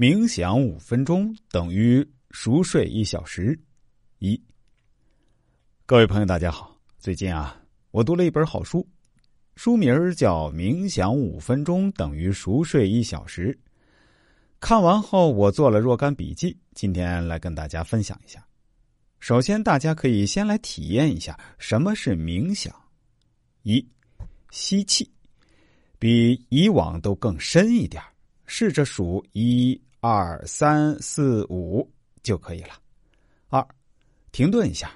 冥想五分钟等于熟睡一小时。一，各位朋友，大家好。最近啊，我读了一本好书，书名叫《冥想五分钟等于熟睡一小时》。看完后，我做了若干笔记，今天来跟大家分享一下。首先，大家可以先来体验一下什么是冥想。一，吸气。比以往都更深一点试着数一二三四五就可以了。二，停顿一下，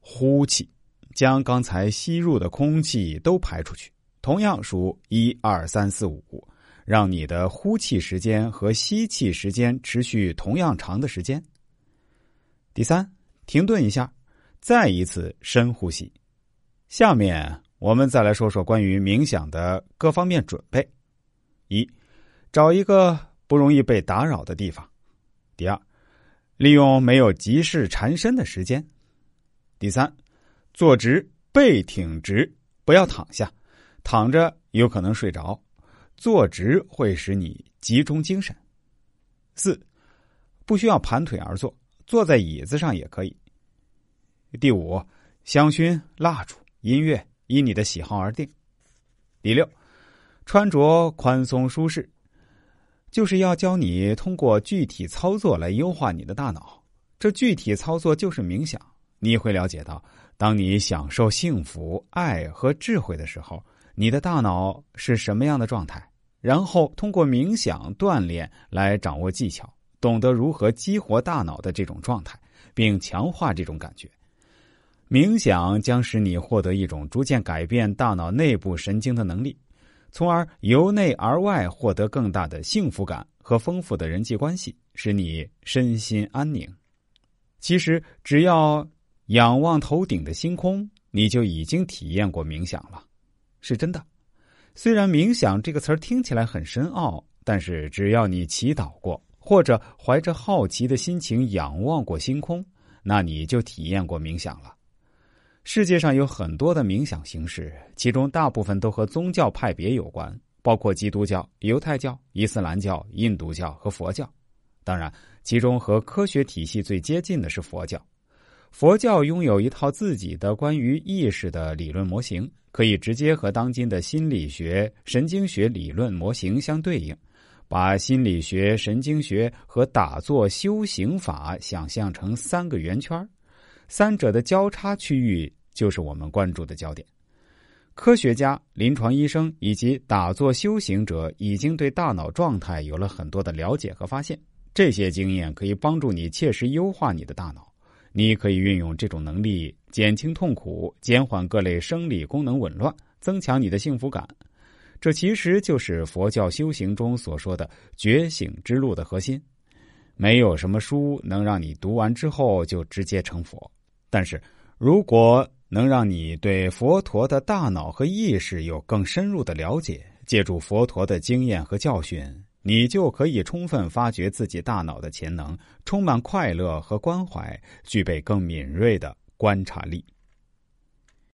呼气，将刚才吸入的空气都排出去。同样数一二三四五，让你的呼气时间和吸气时间持续同样长的时间。第三，停顿一下，再一次深呼吸。下面。我们再来说说关于冥想的各方面准备：一，找一个不容易被打扰的地方；第二，利用没有急事缠身的时间；第三，坐直，背挺直，不要躺下，躺着有可能睡着，坐直会使你集中精神；四，不需要盘腿而坐，坐在椅子上也可以；第五，香薰、蜡烛、音乐。依你的喜好而定。第六，穿着宽松舒适，就是要教你通过具体操作来优化你的大脑。这具体操作就是冥想。你会了解到，当你享受幸福、爱和智慧的时候，你的大脑是什么样的状态。然后通过冥想锻炼来掌握技巧，懂得如何激活大脑的这种状态，并强化这种感觉。冥想将使你获得一种逐渐改变大脑内部神经的能力，从而由内而外获得更大的幸福感和丰富的人际关系，使你身心安宁。其实，只要仰望头顶的星空，你就已经体验过冥想了，是真的。虽然“冥想”这个词儿听起来很深奥，但是只要你祈祷过，或者怀着好奇的心情仰望过星空，那你就体验过冥想了。世界上有很多的冥想形式，其中大部分都和宗教派别有关，包括基督教、犹太教、伊斯兰教、印度教和佛教。当然，其中和科学体系最接近的是佛教。佛教拥有一套自己的关于意识的理论模型，可以直接和当今的心理学、神经学理论模型相对应，把心理学、神经学和打坐修行法想象成三个圆圈三者的交叉区域就是我们关注的焦点。科学家、临床医生以及打坐修行者已经对大脑状态有了很多的了解和发现，这些经验可以帮助你切实优化你的大脑。你可以运用这种能力减轻痛苦、减缓各类生理功能紊乱、增强你的幸福感。这其实就是佛教修行中所说的觉醒之路的核心。没有什么书能让你读完之后就直接成佛。但是，如果能让你对佛陀的大脑和意识有更深入的了解，借助佛陀的经验和教训，你就可以充分发掘自己大脑的潜能，充满快乐和关怀，具备更敏锐的观察力。